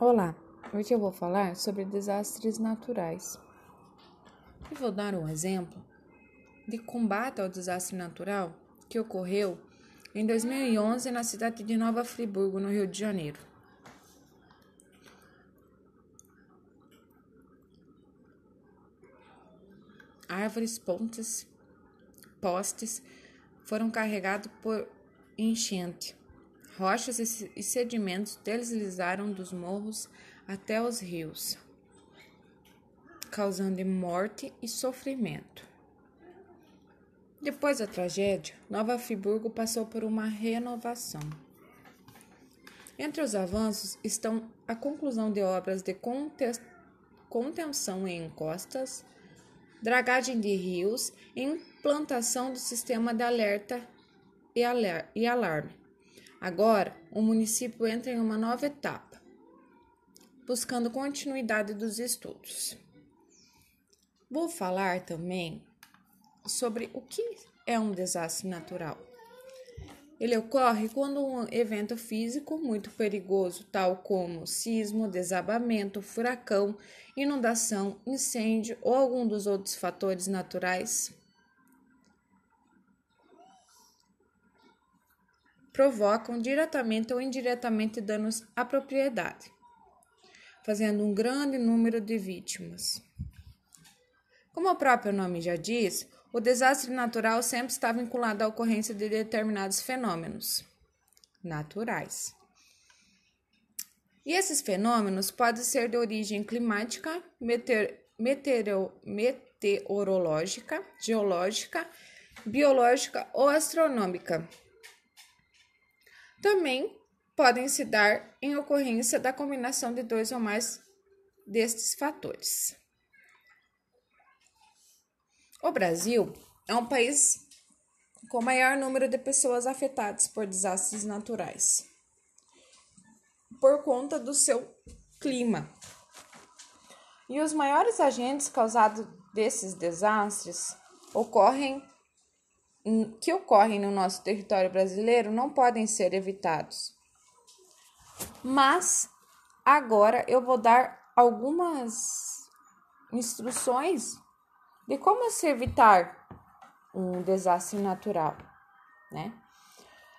Olá, hoje eu vou falar sobre desastres naturais. E vou dar um exemplo de combate ao desastre natural que ocorreu em 2011 na cidade de Nova Friburgo, no Rio de Janeiro. Árvores, pontes, postes foram carregados por enchente Rochas e sedimentos deslizaram dos morros até os rios, causando morte e sofrimento. Depois da tragédia, Nova Friburgo passou por uma renovação. Entre os avanços estão a conclusão de obras de contenção em encostas, dragagem de rios e implantação do sistema de alerta e alarme Agora, o município entra em uma nova etapa, buscando continuidade dos estudos. Vou falar também sobre o que é um desastre natural. Ele ocorre quando um evento físico muito perigoso, tal como sismo, desabamento, furacão, inundação, incêndio ou algum dos outros fatores naturais provocam diretamente ou indiretamente danos à propriedade, fazendo um grande número de vítimas. Como o próprio nome já diz, o desastre natural sempre está vinculado à ocorrência de determinados fenômenos naturais. E esses fenômenos podem ser de origem climática, meteor, meteoro, meteorológica, geológica, biológica ou astronômica. Também podem se dar em ocorrência da combinação de dois ou mais destes fatores. O Brasil é um país com maior número de pessoas afetadas por desastres naturais, por conta do seu clima. E os maiores agentes causados desses desastres ocorrem que ocorrem no nosso território brasileiro não podem ser evitados. Mas agora eu vou dar algumas instruções de como se evitar um desastre natural, né?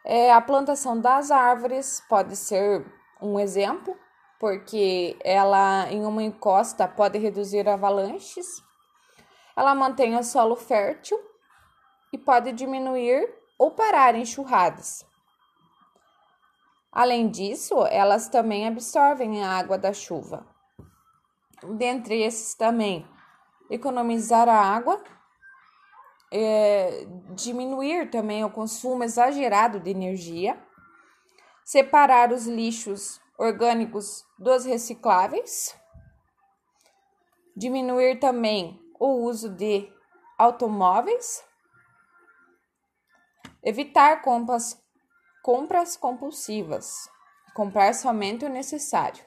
É, a plantação das árvores pode ser um exemplo, porque ela em uma encosta pode reduzir avalanches. Ela mantém o solo fértil e pode diminuir ou parar enxurradas. Além disso, elas também absorvem a água da chuva. Dentre esses também, economizar a água, é, diminuir também o consumo exagerado de energia, separar os lixos orgânicos dos recicláveis, diminuir também o uso de automóveis Evitar compras, compras compulsivas. Comprar somente o necessário.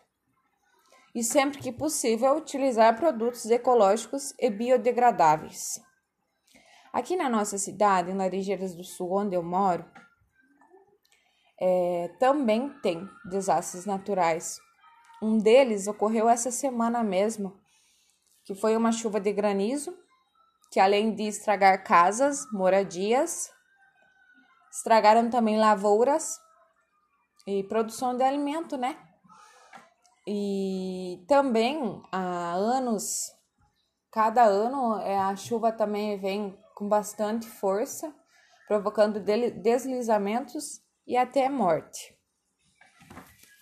E sempre que possível, utilizar produtos ecológicos e biodegradáveis. Aqui na nossa cidade, em Laranjeiras do Sul, onde eu moro, é, também tem desastres naturais. Um deles ocorreu essa semana mesmo, que foi uma chuva de granizo, que além de estragar casas, moradias, Estragaram também lavouras e produção de alimento, né? E também há anos, cada ano é, a chuva também vem com bastante força, provocando deslizamentos e até morte.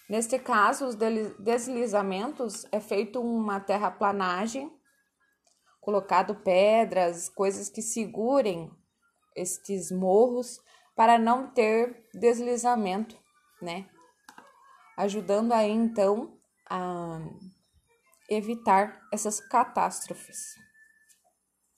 Neste caso, os deslizamentos é feito uma terraplanagem, colocado pedras, coisas que segurem estes morros para não ter deslizamento, né? Ajudando aí então a evitar essas catástrofes.